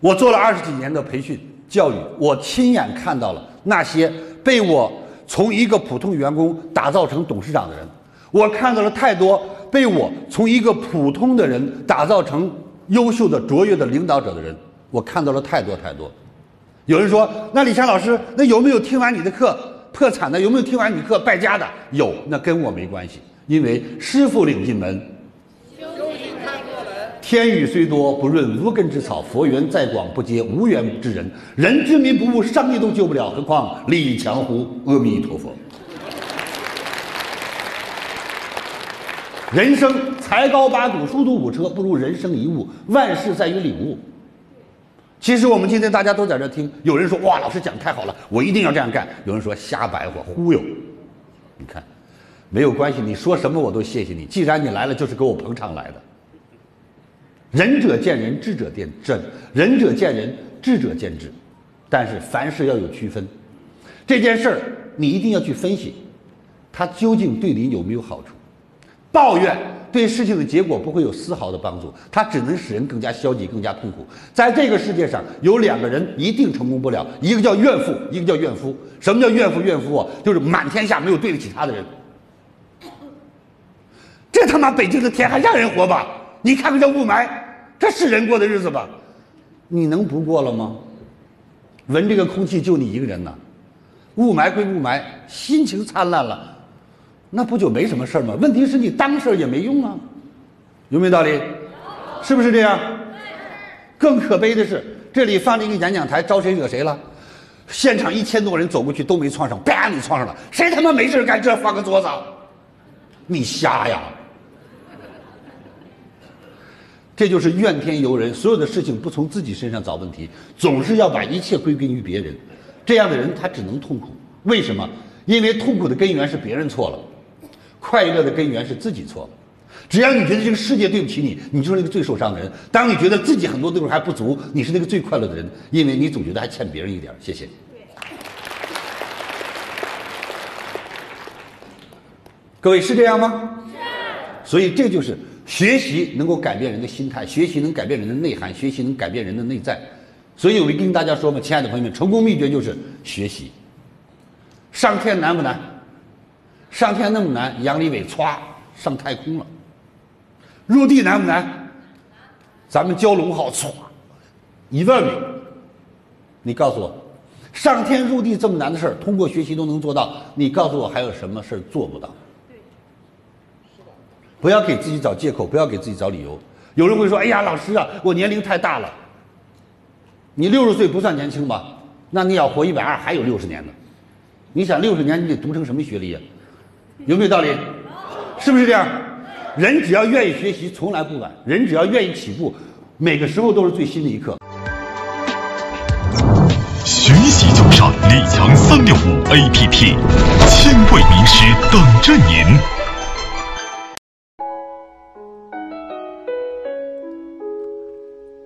我做了二十几年的培训教育，我亲眼看到了那些被我从一个普通员工打造成董事长的人，我看到了太多被我从一个普通的人打造成优秀的卓越的领导者的人，我看到了太多太多。有人说：“那李强老师，那有没有听完你的课破产的？有没有听完你课败家的？有，那跟我没关系，因为师傅领进门。”天雨虽多不润无根之草，佛缘再广不接无缘之人。人之民不悟，上帝都救不了，何况李强乎？阿弥陀佛。人生才高八斗，书读五车，不如人生一悟。万事在于领悟。其实我们今天大家都在这听，有人说哇，老师讲太好了，我一定要这样干。有人说瞎白话忽悠。你看，没有关系，你说什么我都谢谢你。既然你来了，就是给我捧场来的。仁者见仁，智者见智。仁者见仁，智者见智。但是凡事要有区分。这件事儿你一定要去分析，它究竟对你有没有好处？抱怨对事情的结果不会有丝毫的帮助，它只能使人更加消极、更加痛苦。在这个世界上，有两个人一定成功不了，一个叫怨妇，一个叫怨夫。什么叫怨妇？怨夫啊，就是满天下没有对得起他的人。这他妈北京的天还让人活吗？你看看这雾霾，这是人过的日子吧？你能不过了吗？闻这个空气就你一个人呢，雾霾归雾霾，心情灿烂了，那不就没什么事儿吗？问题是你当事儿也没用啊，有没有道理？是不是这样？更可悲的是，这里放了一个演讲台，招谁惹谁了？现场一千多人走过去都没撞上，啪，你撞上了，谁他妈没事干这放个桌子？你瞎呀？这就是怨天尤人，所有的事情不从自己身上找问题，总是要把一切归根于别人。这样的人他只能痛苦。为什么？因为痛苦的根源是别人错了，快乐的根源是自己错了。只要你觉得这个世界对不起你，你就是那个最受伤的人。当你觉得自己很多地方还不足，你是那个最快乐的人，因为你总觉得还欠别人一点。谢谢。各位是这样吗？是。所以这就是。学习能够改变人的心态，学习能改变人的内涵，学习能改变人的内在。所以我就跟大家说嘛，亲爱的朋友们，成功秘诀就是学习。上天难不难？上天那么难，杨利伟歘上太空了。入地难不难？咱们蛟龙号歘一万米。你告诉我，上天入地这么难的事儿，通过学习都能做到。你告诉我还有什么事儿做不到？不要给自己找借口，不要给自己找理由。有人会说：“哎呀，老师啊，我年龄太大了。”你六十岁不算年轻吧？那你要活一百二，还有六十年呢。你想六十年，你得读成什么学历呀？有没有道理？是不是这样？人只要愿意学习，从来不晚。人只要愿意起步，每个时候都是最新的一刻。学习就上李强三六五 APP，千位名师等着您。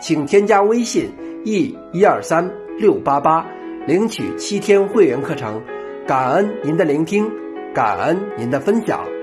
请添加微信。e 一二三六八八，领取七天会员课程，感恩您的聆听，感恩您的分享。